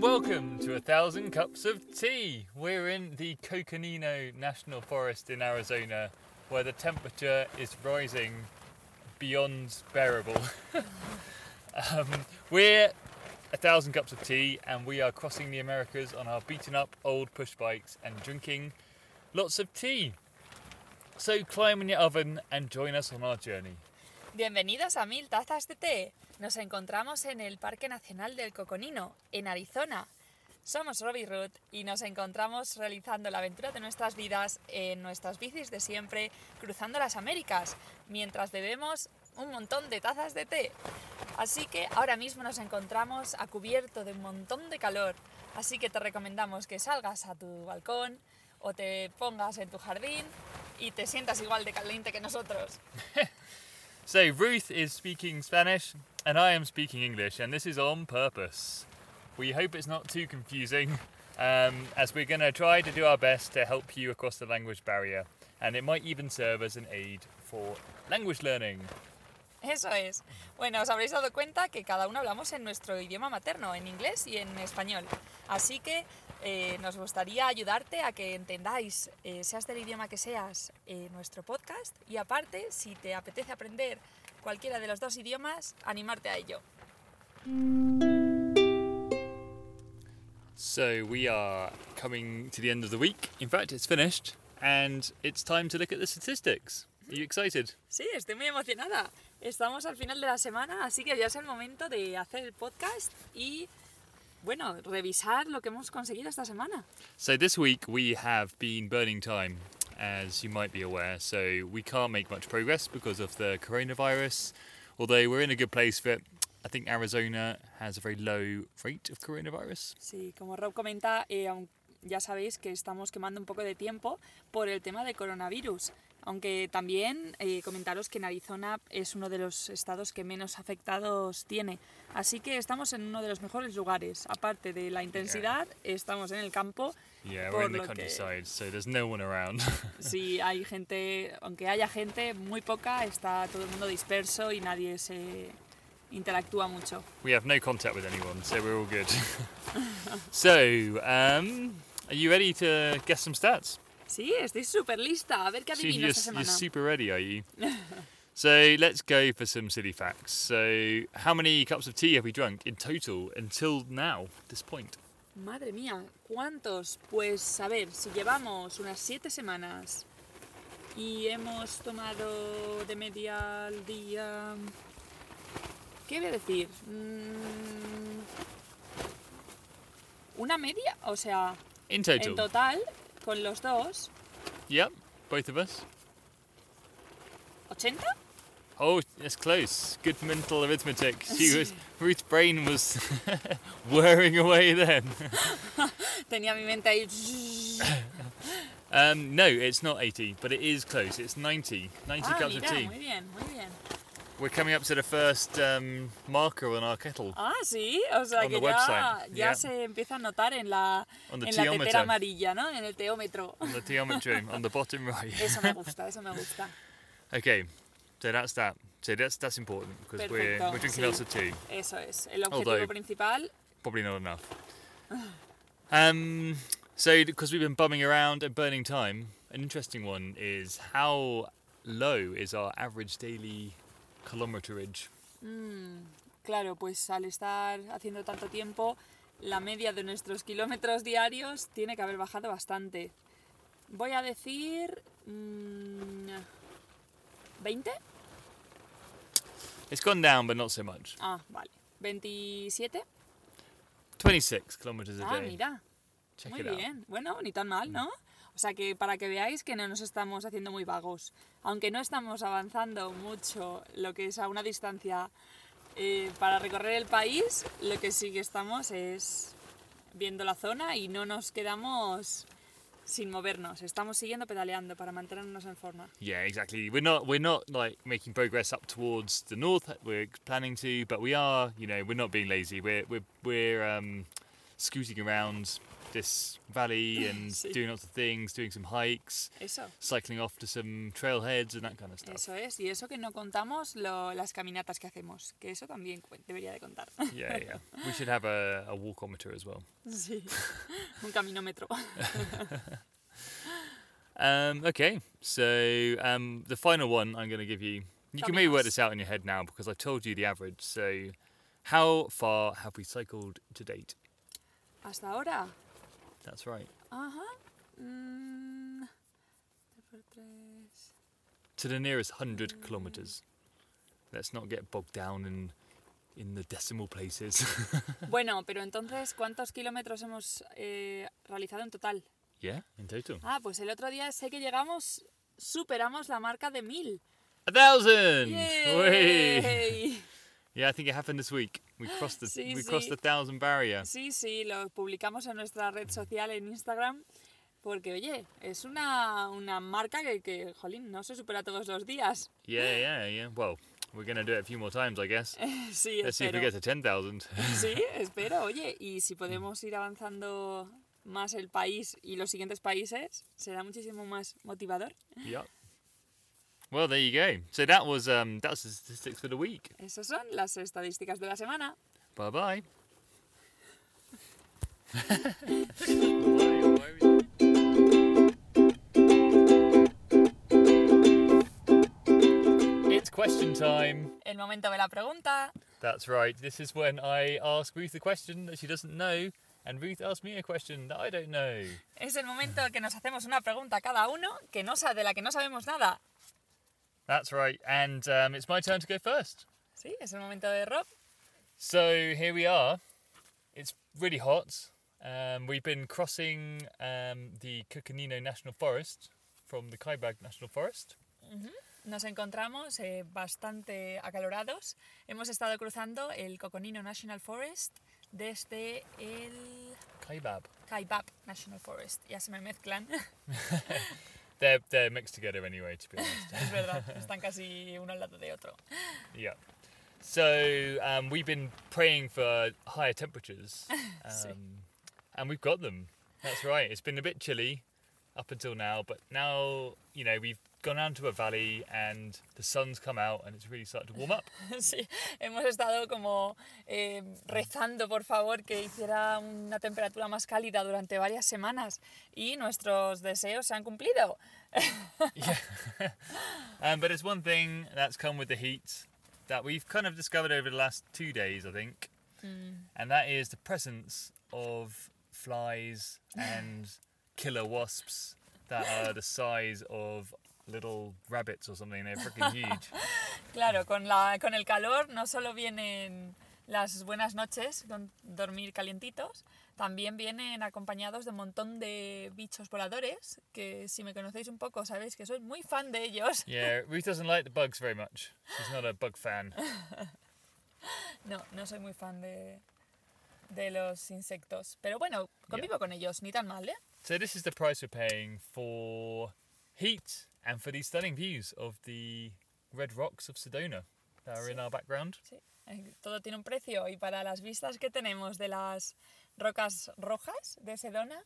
welcome to A Thousand Cups of Tea. We're in the Coconino National Forest in Arizona, where the temperature is rising beyond bearable. um, we're A Thousand Cups of Tea, and we are crossing the Americas on our beaten up old push bikes and drinking lots of tea. So climb in your oven and join us on our journey. Bienvenidos a Mil Tazas de Té. Nos encontramos en el Parque Nacional del Coconino, en Arizona. Somos Robbie Root y nos encontramos realizando la aventura de nuestras vidas en nuestras bicis de siempre, cruzando las Américas, mientras bebemos un montón de tazas de té. Así que ahora mismo nos encontramos a cubierto de un montón de calor, así que te recomendamos que salgas a tu balcón o te pongas en tu jardín y te sientas igual de caliente que nosotros. So, Ruth is speaking Spanish and I am speaking English, and this is on purpose. We hope it's not too confusing, um, as we're going to try to do our best to help you across the language barrier, and it might even serve as an aid for language learning. Eso es. Bueno, os habréis dado cuenta que cada uno hablamos en nuestro idioma materno, en inglés y en español. Así que eh, nos gustaría ayudarte a que entendáis, eh, seas del idioma que seas, eh, nuestro podcast y aparte, si te apetece aprender cualquiera de los dos idiomas, animarte a ello. So, we are coming to the end of the week. In fact, it's finished, and it's time to look at the statistics. Are you excited? Sí, estoy muy emocionada. Estamos al final de la semana, así que ya es el momento de hacer el podcast y, bueno, revisar lo que hemos conseguido esta semana. So, this week we have been burning time, as you might be aware. So, we can't make much progress because of the coronavirus, although we're in a good place for it. I think Arizona has a very low rate of coronavirus. Sí, como Rob comenta, eh, ya sabéis que estamos quemando un poco de tiempo por el tema del coronavirus. Aunque también eh, comentaros que en Arizona es uno de los estados que menos afectados tiene. Así que estamos en uno de los mejores lugares. Aparte de la intensidad, estamos en el campo. Yeah, Por we're in the lo que- countryside, so there's no one around. Si hay gente, aunque haya gente, muy poca, está todo el mundo disperso y nadie se interactúa mucho. we have no contact with anyone, so we're all good. so, um, are you ready to guess some stats? Sí, estoy súper lista. A ver qué adivino you're, esta you're semana. super ready, are you? so let's go for some silly facts. So, how many cups of tea have we drunk in total until now, this point? Madre mía, ¿cuántos? Pues a ver, si llevamos unas siete semanas y hemos tomado de media al día... ¿Qué voy a decir? Mm, ¿Una media? O sea, en total, con los dos, Yep, both of us. ¿80? Oh, it's close. Good mental arithmetic. She was Ruth's brain was whirring away then. Tenía mi mente ahí... Um, no, it's not 80, but it is close. It's 90. 90 Ah, cups of tea. muy bien, muy bien. We're coming up to the first um, marker on our kettle. Ah, sí, o sea On que the ya, website, ya yeah. se empieza a notar en la, On the en la tetera amarilla, ¿no? En el teómetro. On the theometry on the bottom right. Eso me gusta, eso me gusta. okay, so that's that. So that's that's important because we're, we're drinking sí. lots of tea. Eso es, el objetivo Although, principal. Probably not enough. um, so because we've been bumming around and burning time, an interesting one is how low is our average daily kilometerage? mm, claro, pues al estar haciendo tanto tiempo, la media de nuestros kilómetros diarios tiene que haber bajado bastante. Voy a decir... mm, ¿20? It's gone down, but not so much. Ah, vale. ¿27? 26 kilometers a Ah, day. mira. Check Muy it out. bien, bueno, ni tan mal, ¿no? O sea que para que veáis que no nos estamos haciendo muy vagos. Aunque no estamos avanzando mucho lo que es a una distancia eh, para recorrer el país, lo que sí que estamos es viendo la zona y no nos quedamos sin movernos. Estamos siguiendo pedaleando para mantenernos en forma. Yeah, exactly. We're not we're not like making progress up towards the north. We're planning to, but we are. You know, we're not being lazy. We're we're we're um, scooting around this valley and doing lots of things, doing some hikes, Eso, cycling off to some trailheads and that kind of stuff. eso es. Y eso que no contamos lo- las caminatas que hacemos, que eso también debería de contar. Yeah, yeah. We should have a, a walkometer as well. Sí, un caminómetro. Um, okay, so um, the final one I'm going to give you. You can maybe work this out in your head now because I've told you the average. So, how far have we cycled to date? Hasta ahora. That's right. Ajá. Mm. To the nearest hundred kilometers. Let's not get bogged down in in the decimal places. Bueno, pero entonces, ¿cuántos kilómetros hemos eh, realizado en total? yeah, in total. Ah, pues el otro día sé que llegamos, superamos la marca de mil. A thousand. Way. ¡Yay! Yeah, I think it happened this week. We crossed the Sí, we crossed sí. the thousand barrier. Sí, sí, lo publicamos en nuestra red social en Instagram. Porque, oye, es una, una marca que, que, jolín, no se supera todos los días. Yeah, yeah, yeah. Well, we're gonna do it a few more times, I guess. Sí, Let's see if we espero. get to ten thousand. Sí, espero, oye, y si podemos ir avanzando más el país y los siguientes países, será muchísimo más motivador. Yep. Well, there you go. So that was um that was the statistics for the week. Esas son las estadísticas de la semana. Bye bye. it's question time. El momento de la pregunta. That's right. This is when I ask Ruth a question that she doesn't know, and Ruth asks me a question that I don't know. Es el momento que nos hacemos una pregunta cada uno que no sa- de la que no sabemos nada. That's right. And um, it's my turn to go first. Sí, es el momento de Rob. So here we are. It's really hot. Um, we've been crossing um, the Coconino National Forest from the Kaibag National Forest. Mhm. Nos encontramos eh, bastante acalorados. Hemos estado cruzando el Coconino National Forest desde el Kaibab. Kaibab National Forest. Ya se me mezclan. They're they're mixed together anyway, to be honest. es verdad, están casi uno al lado de otro. yeah. So um, we've been praying for higher temperatures, Sí. um, and we've got them. That's right. It's been a bit chilly up until now, but now you know we've gone down to a valley and the sun's come out and it's really started to warm up. Sí, hemos estado como eh, rezando, por favor, que hiciera una temperatura más cálida durante varias semanas y nuestros deseos se han cumplido. yeah. um, but it's one thing that's come with the heat that we've kind of discovered over the last two days, I think, and that is the presence of flies and killer wasps that are the size of little rabbits or something. They're freaking huge. Claro, con, la, con el calor no solo vienen las buenas noches, con dormir calientitos, también vienen acompañados de un montón de bichos voladores, que si me conocéis un poco sabéis que soy muy fan de ellos. Yeah, Ruth doesn't like the bugs very much. She's not a bug fan. No, no soy muy fan de, de los insectos, pero bueno, convivo con ellos, ni tan mal, ¿eh? So this is the price we're paying for heat and for these stunning views of the red rocks of Sedona that are in our background. Sí, eh, todo tiene un precio y para las vistas que tenemos de las rocas rojas de Sedona,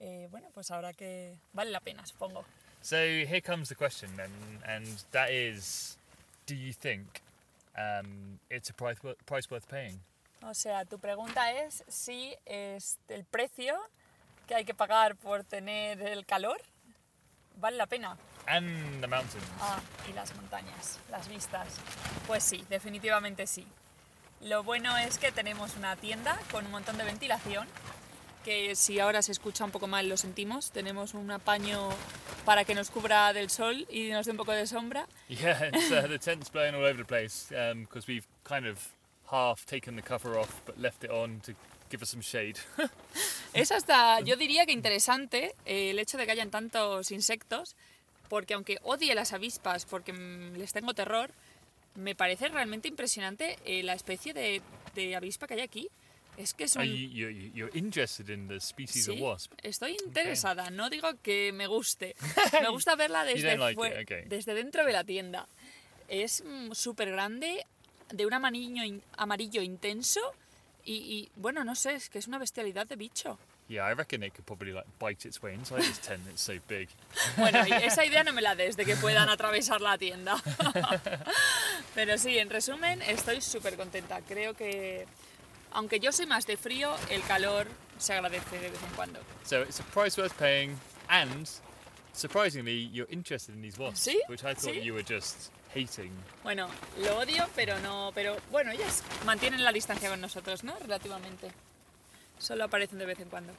eh, bueno, pues ahora que vale la pena, supongo. So here comes the question then, and that is, do you think um, it's a price worth, price worth paying? O sea, tu pregunta es si es el precio que hay que pagar por tener el calor vale la pena. And the mountains. Ah, y las montañas, las vistas. Pues sí, definitivamente sí. Lo bueno es que tenemos una tienda con un montón de ventilación, que si ahora se escucha un poco mal lo sentimos. Tenemos un apaño para que nos cubra del sol y nos dé un poco de sombra. Yeah, it's, uh, the tent's blowing all over the place because we've kind of half taken the cover off but left it on to give us some shade. Es hasta, yo diría que interesante eh, el hecho de que hayan tantos insectos, porque aunque odie las avispas porque mm, les tengo terror, me parece realmente impresionante eh, la especie de, de avispa que hay aquí. Es que son... Are you, you, you're interested in the species of Sí, wasp? estoy interesada, no digo que me guste. Me gusta verla desde, like okay. desde dentro de la tienda. Es mm, súper grande, de un amarillo, in- amarillo intenso y, y, bueno, no sé, es que es una bestialidad de bicho. Yeah, I reckon it could probably like bite its way inside this tent. It's so big. Bueno, esa idea no me la des de que puedan atravesar la tienda. Pero sí, en resumen, estoy súper contenta. Creo que, aunque yo soy más de frío, el calor se agradece de vez en cuando. So it's a price worth paying, and surprisingly, you're interested in these wasps, Sí, which I thought sí. you were just hating. Bueno, lo odio, pero no. Pero bueno, ellas mantienen la distancia con nosotros, ¿no? Relativamente. Solo aparecen de vez en cuando.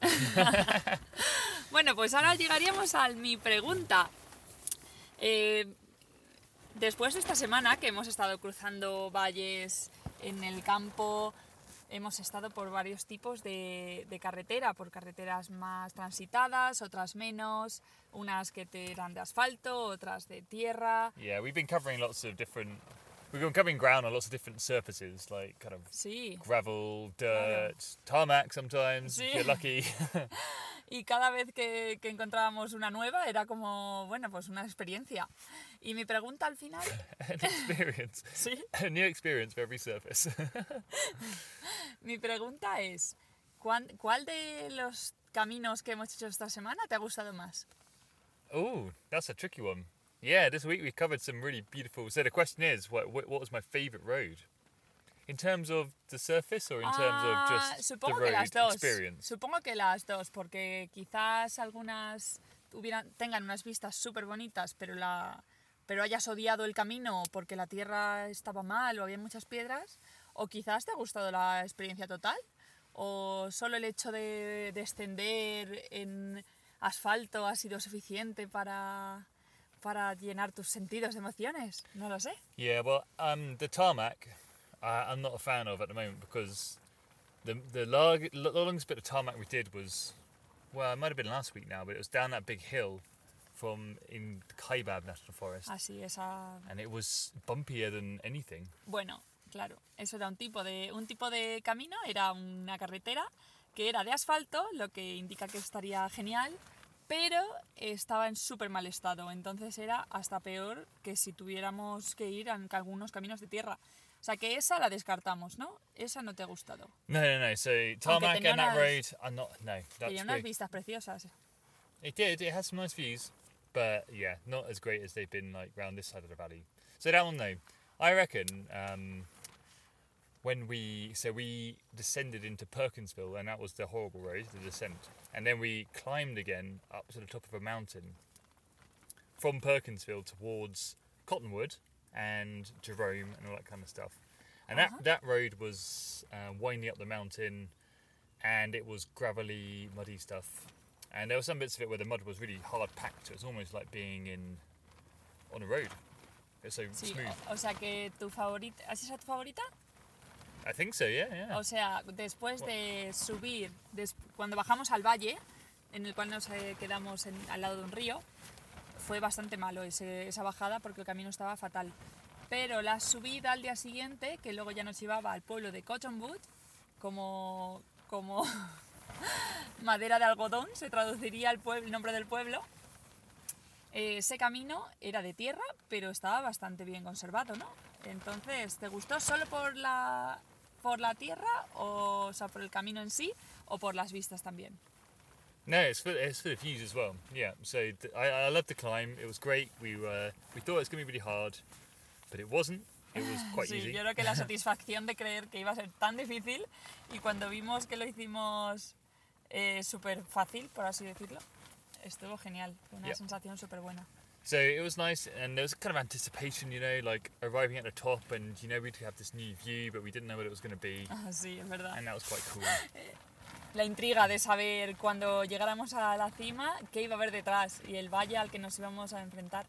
Bueno, pues ahora llegaríamos a mi pregunta. Eh, después de esta semana que hemos estado cruzando valles en el campo, hemos estado por varios tipos de, de carretera, por carreteras más transitadas, otras menos, unas que te dan de asfalto, otras de tierra. Yeah, we've been covering lots of different. We've been covering ground on lots of different surfaces, like kind of Sí. gravel, dirt, tarmac sometimes, if Sí. you're lucky. Y cada vez que, que encontrábamos una nueva era como, bueno, pues una experiencia. Y mi pregunta al final, An experience. sí, A new experience for every surface. Mi pregunta es, ¿cuán- ¿cuál de los caminos que hemos hecho esta semana te ha gustado más? oh, that's a tricky one. Yeah, this week we've covered some really beautiful. So the question is, what what, was my favourite road? In terms of the surface or in terms of Ah, just the supongo que road las dos. experience? Supongo que las dos, porque quizás algunas hubieran, tengan unas vistas súper bonitas, pero, la, pero hayas odiado el camino porque la tierra estaba mal o había muchas piedras, o quizás te ha gustado la experiencia total, o solo el hecho de descender en asfalto ha sido suficiente para, para llenar tus sentidos de emociones. No lo sé. Yeah, well, um, the tarmac, uh, I'm not a fan of at the moment because the the, the longest bit of tarmac we did was, well, it might have been last week now, but it was down that big hill from in Kaibab National Forest, Así, esa, and it was bumpier than anything. Bueno, claro, eso era un tipo de un tipo de camino, era una carretera que era de asfalto, lo que indica que estaría genial, pero estaba en súper mal estado, entonces era hasta peor que si tuviéramos que ir en algunos caminos de tierra. O sea que esa la descartamos, ¿no? Esa no te ha gustado. No, no, no. So tarmac and that road, I'm not. No, that's Tenía unas great. vistas preciosas. It did. It has some nice views, but yeah, not as great as they've been like round this side of the valley. So that one though, I reckon um, when we so we descended into Perkinsville, and that was the horrible road, the descent, and then we climbed again up to the top of a mountain from Perkinsville towards Cottonwood and Jerome and all that kind of stuff. And Uh-huh. that that road was uh, winding up the mountain, and it was gravelly, muddy stuff. And there were some bits of it where the mud was really hard packed. It was almost like being in on a road. It's so Sí, smooth. o, o sea que tu favorita, ¿es esa tu favorita? I think so. Yeah, yeah. O sea, después de subir, des- cuando bajamos al valle, en el cual nos eh, quedamos en- al lado de un río, fue bastante malo ese- esa bajada porque el camino estaba fatal. Pero la subida al día siguiente, que luego ya nos llevaba al pueblo de Cottonwood, como, como madera de algodón, se traduciría el, pueblo, el nombre del pueblo. eh, ese camino era de tierra, pero estaba bastante bien conservado, ¿no? Entonces, ¿te gustó solo por la, por la tierra, o, o sea, por el camino en sí, o por las vistas también? No, it's for it's for the views as well. Yeah. So th- I I loved the climb. It was great. We were we thought it was going to be really hard, but it wasn't. It was quite Sí, easy. yo creo que la satisfacción de creer que iba a ser tan difícil y cuando vimos que lo hicimos eh, súper fácil, por así decirlo, estuvo genial. Fue una Yeah. sensación súper buena. So it was nice, and there was kind of anticipation, you know, like arriving at the top, and you know we'd have this new view, but we didn't know what it was going to be, Ah, sí, es verdad. and that was quite cool. La intriga de saber cuando llegáramos a la cima qué iba a haber detrás y el valle al que nos íbamos a enfrentar.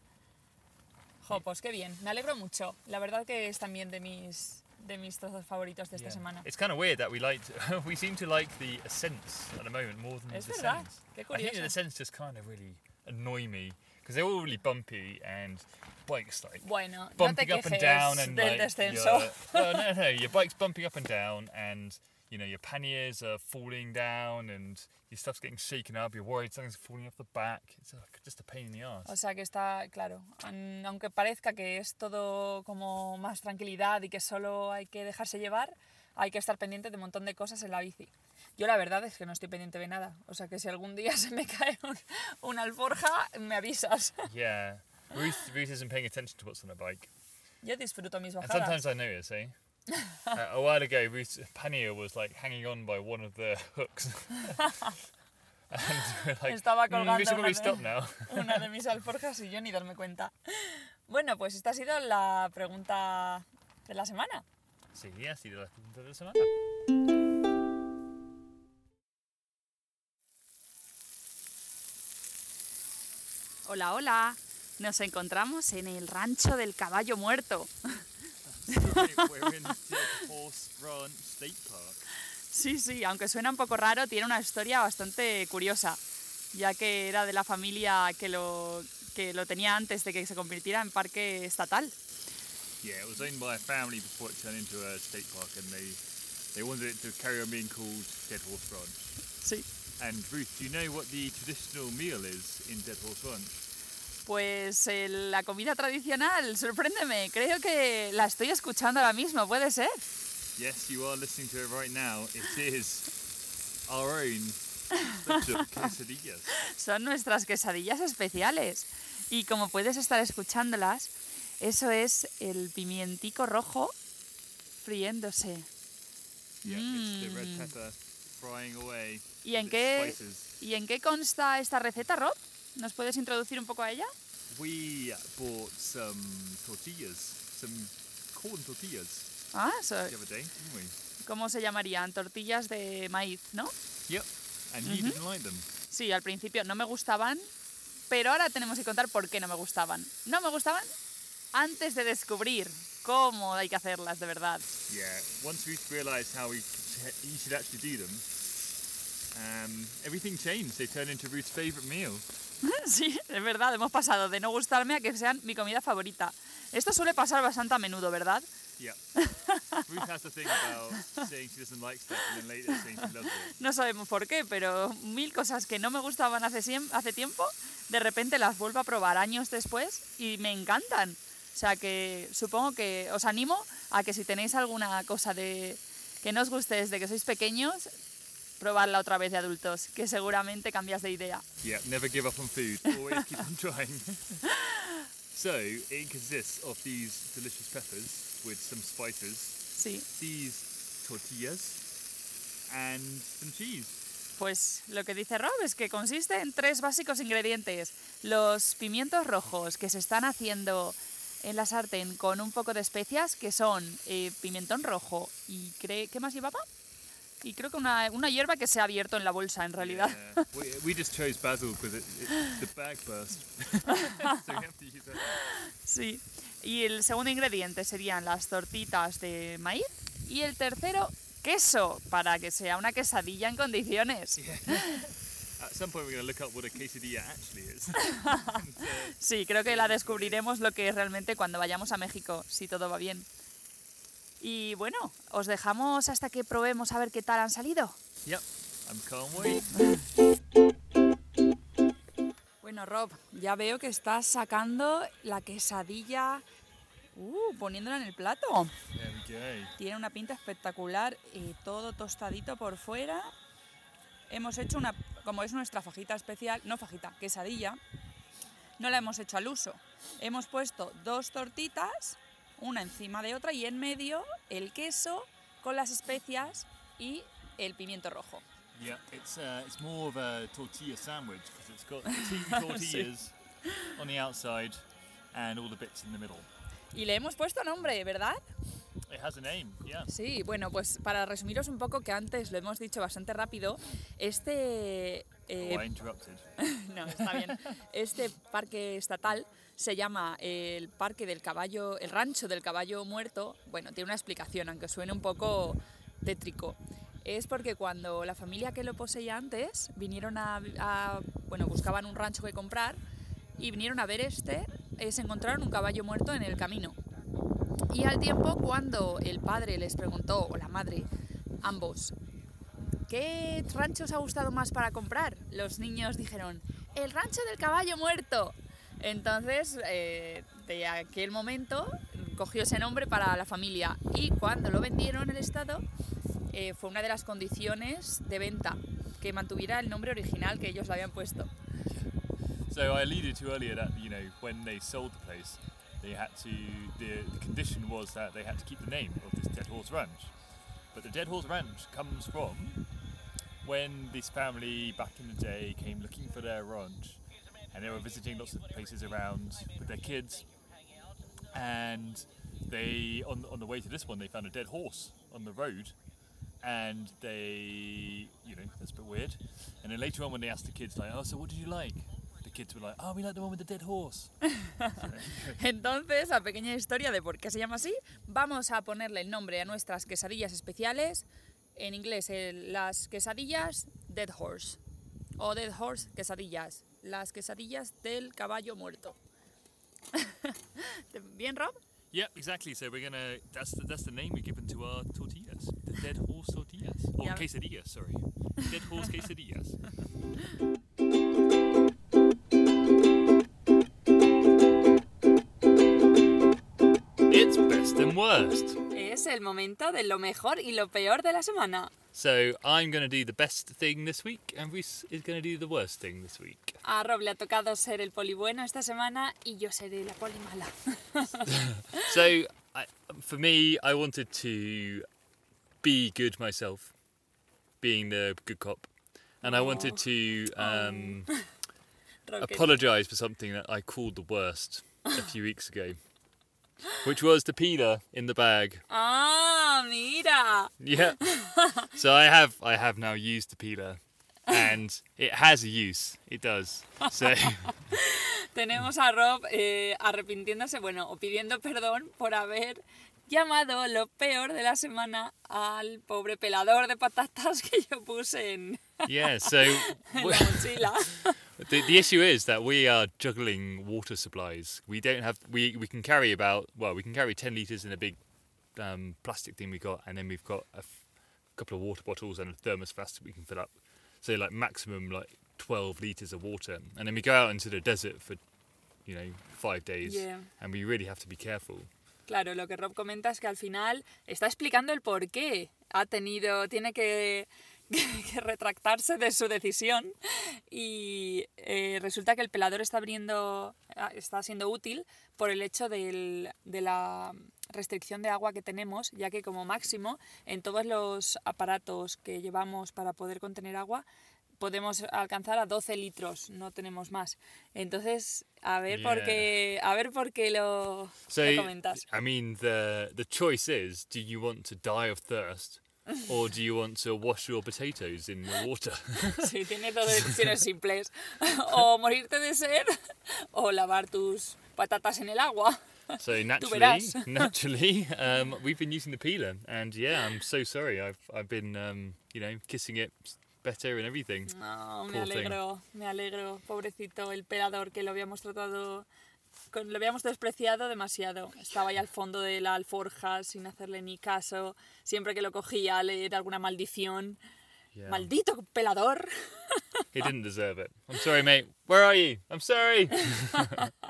Jo, pues qué bien, me alegro mucho. La verdad que es también de mis, de mis trozos favoritos de esta Yeah. semana. It's kind of weird that we liked, we seem to like the ascents at the moment more than Es the verdad, qué I think the curioso. descents just kind of really annoy me because they're all really bumpy and bikes like Bueno, no te bumping up and down and like descenso. your- well, no, no, your bike's bumping up and down and you know your panniers are falling down and your stuff's getting shaken up. You're worried something's falling off the back. It's uh, just a pain in the ass. O sea que está, claro, aunque parezca que es todo como más tranquilidad y que solo hay que dejarse llevar, hay que estar pendiente de un montón de cosas en la bici. Yo la verdad es que no estoy pendiente de nada. O sea que si algún día se me cae un- una alforja, me avisas. Yeah. Ruth, Ruth isn't paying attention to what's on her bike. Yo disfruto mis And bajadas. sometimes I notice, eh? uh, a while ago, Ruth's pannier was like hanging on by one of the hooks. and like, Estaba "Mm, colgando should una de- una de mis alforjas y yo ni darme cuenta. Bueno, pues esta ha sido la pregunta de la semana. Sí, ha sido la pregunta de la semana. Hola, hola. Nos encontramos en el rancho del caballo muerto. Sí, sí, aunque suena un poco raro, tiene una historia bastante curiosa, ya que era de la familia que lo, que lo tenía antes de que se convirtiera en parque estatal. Yeah, it was owned by a family before it turned into a state park, and they they wanted it to carry on being called Dead Horse Ranch. Sí. And Ruth, do you know what the traditional meal is in Dead Horse Ranch? Pues eh, la comida tradicional, sorpréndeme, creo que la estoy escuchando ahora mismo, ¿puede ser? Yes, you are listening to it right now. It is our own quesadillas. Son nuestras quesadillas especiales. Y como puedes estar escuchándolas, eso es el pimientico rojo friéndose. Yeah, it's the red Mm. pepper. ¿Y en qué. ¿Y en qué consta esta receta, Rob? ¿Nos puedes introducir un poco a ella? We bought some tortillas, some corn tortillas Ah, so- the other day, didn't we? ¿cómo se llamarían? Tortillas de maíz, ¿no? Yep. And you didn't like them. Sí, al principio no me gustaban, pero ahora tenemos que contar por qué no me gustaban. No me gustaban antes de descubrir cómo hay que hacerlas de verdad. Yeah. Once we realised how we you should actually do them, um, everything changed. They turned into Ruth's favourite meal. Sí, es verdad, hemos pasado de no gustarme a que sean mi comida favorita. Esto suele pasar bastante a menudo, ¿verdad? No sabemos por qué, pero mil cosas que no me gustaban hace, hace tiempo, de repente las vuelvo a probar años después y me encantan. O sea que supongo que os animo a que si tenéis alguna cosa de que no os guste desde que sois pequeños, probarla otra vez de adultos, que seguramente cambias de idea. Yeah, never give up on food. Always keep on trying. so it consists of these delicious peppers with some spices, Sí, these tortillas, and some cheese. pues lo que dice Rob es que consiste en tres básicos ingredientes. Los pimientos rojos que se están haciendo en la sartén con un poco de especias, que son eh, pimentón rojo y cre- ¿qué más llevaba? Y creo que una, una hierba que se ha abierto en la bolsa en realidad. Yeah. we, we just chose basil because it, it, the bag burst. so we have to use that. Sí. Y el segundo ingrediente serían las tortitas de maíz. Y el tercero, queso, para que sea una quesadilla en condiciones. Some point, we're going to look up what a quesadilla actually is. and, Sí, creo que la descubriremos lo que es realmente cuando vayamos a México, si todo va bien. Y bueno, os dejamos hasta que probemos a ver qué tal han salido. yep, I'm can't wait. Bueno, Rob, ya veo que estás sacando la quesadilla, uh, poniéndola en el plato. Tiene una pinta espectacular y todo tostadito por fuera. Hemos hecho una, como es nuestra fajita especial, no fajita, quesadilla, no la hemos hecho al uso. Hemos puesto dos tortitas, una encima de otra y en medio el queso con las especias y el pimiento rojo. Yeah, it's uh, it's more of a tortilla sandwich because it's got two tortillas on the outside and all the bits in the middle. Y le hemos puesto nombre, ¿verdad? It has a name, yeah. Sí, bueno, pues para resumiros un poco que antes lo hemos dicho bastante rápido, este... eh, oh, no, está bien. Este parque estatal se llama el Parque del Caballo, el Rancho del Caballo Muerto. Bueno, tiene una explicación, aunque suene un poco tétrico. Es porque cuando la familia que lo poseía antes vinieron a, a- bueno, buscaban un rancho que comprar y vinieron a ver este, eh, se encontraron un caballo muerto en el camino. Y al tiempo, cuando el padre les preguntó, o la madre, ambos, ¿qué rancho os ha gustado más para comprar? Los niños dijeron, el rancho del caballo muerto. Entonces, eh, de aquel momento, cogió ese nombre para la familia. Y cuando lo vendieron el Estado, eh, fue una de las condiciones de venta, que mantuviera el nombre original que ellos le habían puesto. So I alluded to earlier that you know when they sold the place, they had to the, the condition was that they had to keep the name of this Dead Horse Ranch. But the Dead Horse Ranch comes from when this family back in the day came looking for their ranch, and they were visiting lots of places around with their kids, and they on on the way to this one they found a dead horse on the road. And they, you know, that's a bit weird. And then later on, when they asked the kids, like, "Oh, so what did you like?" Kids were like, "Oh, we like the one with the dead horse." Entonces, la pequeña historia de por qué se llama así, vamos a ponerle el nombre a nuestras quesadillas especiales. En inglés, el- las quesadillas Dead Horse. O Dead Horse quesadillas. Las quesadillas del caballo muerto. ¿Bien, Rob? Yeah, exactly. So we're gonna. That's the that's the name we've given to our tortillas, the dead horse tortillas, or Yeah. quesadillas. Sorry, dead horse quesadillas. worst. Es el momento de lo mejor y lo peor de la semana. So I'm gonna do the best thing this week, and Reese is gonna do the worst thing this week. A Rob le ha tocado ser el poli bueno esta semana y yo seré la poli mala. So I, for me, I wanted to be good myself, being the good cop, and I wanted to um, apologise for something that I called the worst a few weeks ago, which was the peeler in the bag. Ah, mira. Yeah. so I have I have now used the peeler, and it has a use. It does. So Tenemos a Rob eh, arrepintiéndose, bueno, o pidiendo perdón por haber llamado lo peor de la semana al pobre pelador de patatas que yo puse en, yeah. So en la mochila. the, the issue is that we are juggling water supplies. We don't have we we can carry about well we can carry ten liters in a big um, plastic thing we got, and then we've got a f- couple of water bottles and a thermos flask that we can fill up. So like maximum like twelve liters of water, and then we go out into the desert for you know five days, Yeah. and we really have to be careful. Claro, lo que Rob comenta es que al final está explicando el por qué ha tenido, tiene que, retractarse de su decisión y eh, resulta que el pelador está abriendo, ah, está siendo útil por el hecho de la restricción de agua que tenemos, ya que como máximo en todos los aparatos que llevamos para poder contener agua podemos alcanzar a 12 litros, no tenemos más. Entonces, a ver por Yeah. qué, a ver por qué lo, So lo comentas. I mean the the choice is: do you want to die of thirst, or do you want to wash your potatoes in the water? Sí, tiene dos decisiones simples. O morirte de sed o lavar tus patatas en el agua. So naturally, naturally, um, we've been using the peeler, and yeah, I'm so sorry. I've I've been um, you know kissing it better and everything. No, me Poor thing. alegro, me alegro. Pobrecito el pelador que lo habíamos tratado, con- lo habíamos despreciado demasiado. Estaba ahí al fondo de la alforja sin hacerle ni caso. Siempre que lo cogía le era alguna maldición. Yeah. Maldito pelador. He didn't deserve it. I'm sorry, mate. Where are you? I'm sorry.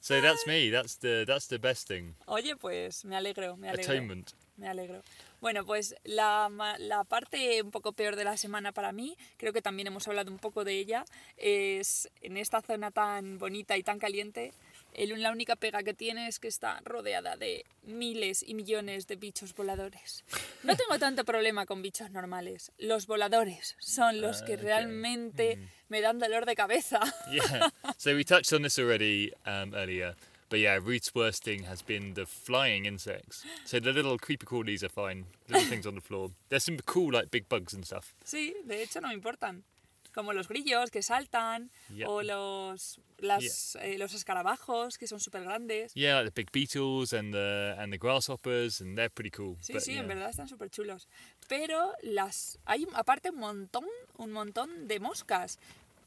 so that's me. That's the that's the best thing. Oye, pues me alegro, me alegro. Atonement. Me alegro. Bueno, pues la, la parte un poco peor de la semana para mí, creo que también hemos hablado un poco de ella, es en esta zona tan bonita y tan caliente, el- la única pega que tiene es que está rodeada de miles y millones de bichos voladores. No tengo tanto problema con bichos normales, los voladores son los que Ah, ok. realmente me dan dolor de cabeza. Yeah. so we touched on this already um, earlier, but yeah, Ruth's worst thing has been the flying insects. So the little creepy crawlies are fine, little things on the floor. There's some cool like big bugs and stuff. Sí, de hecho no me importan. Como los grillos que saltan, Yeah. o los, las, eh, los escarabajos que son súper grandes. Yeah, like the big beetles and the and the grasshoppers, and they're pretty cool. Sí, but sí, yeah. en verdad están súper chulos. Pero las hay aparte un montón, un montón de moscas.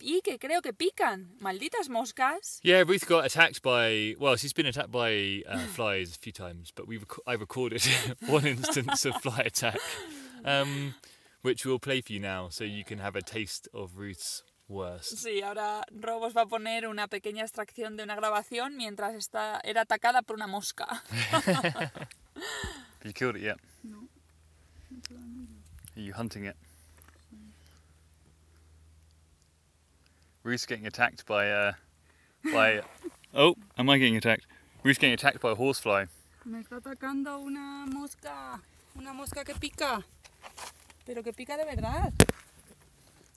Y que creo que pican. Malditas moscas. Yeah, Ruth got attacked by. Well, she's been attacked by uh, flies a few times, but we rec- I recorded one instance of fly attack, um, which we'll play for you now, so you can have a taste of Ruth's worst. Sí, ahora Robos va a poner una pequeña extracción de una grabación mientras está, era atacada por una mosca. You killed it, yeah. Are you hunting it? Ruth's getting attacked by uh by Oh, am I getting attacked? Ruth's getting attacked by a horsefly. Me está atacando una mosca. Una mosca que pica. Pero que pica de verdad.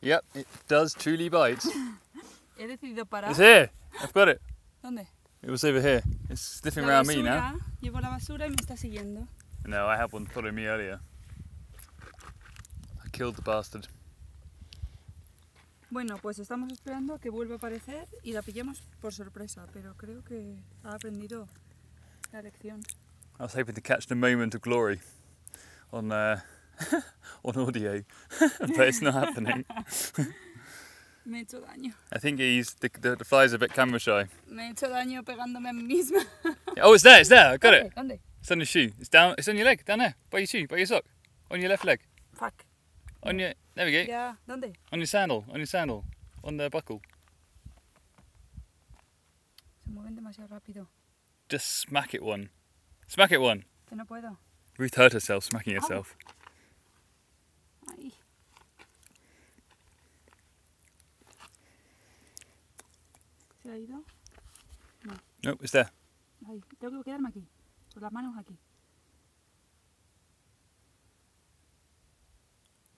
Yep, it does truly bite. He decidido parar. It's here. I've got it. ¿Dónde? It was over here. It's sniffing La around me now. basura. Llevo la basura y me está siguiendo. No, I had one following me earlier. I killed the bastard. Bueno, pues estamos esperando a que vuelva a aparecer y la pillemos por sorpresa, pero creo que ha aprendido la lección. I was hoping to catch the moment of glory on uh, on audio, but it's not happening. Me he hecho daño. I think he's the, the, the fly's a bit camera shy. Me he hecho daño pegándome a mí misma. Oh, it's there! It's there! I got it. ¿Dónde? It's on your shoe. It's down. It's on your leg. Down there, by your shoe, by your sock, on your left leg. Fuck. On your. There we go. Yeah, ¿dónde? On your sandal. On your sandal. On the buckle. Se mueven demasiado rápido. Just smack it one. Smack it one. Que no puedo. Ruth hurt herself smacking herself. Ay. ¿Se ha ido? Nope, it's there. Ay, tengo que quedarme aquí. Con las manos aquí.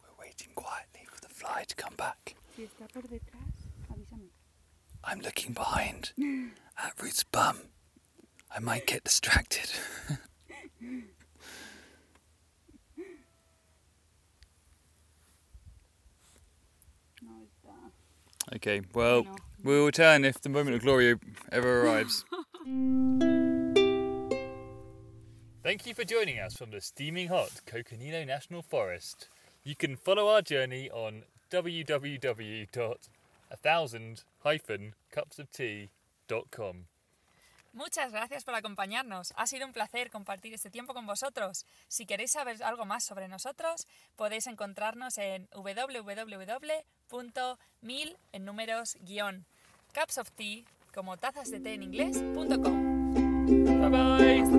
We're waiting quietly for the fly to come back. Si detrás. I'm looking behind at Ruth's bum. I might get distracted. Okay, well, No. we'll return if the moment of glory ever arrives. Thank you for joining us from the steaming hot Coconino National Forest. You can follow our journey on www.1000-cupsoftea.com. Muchas gracias por acompañarnos. Ha sido un placer compartir este tiempo con vosotros. Si queréis saber algo más sobre nosotros, podéis encontrarnos en www.mil en números guion cups of tea como tazas de té en inglés.com. Bye bye! Hasta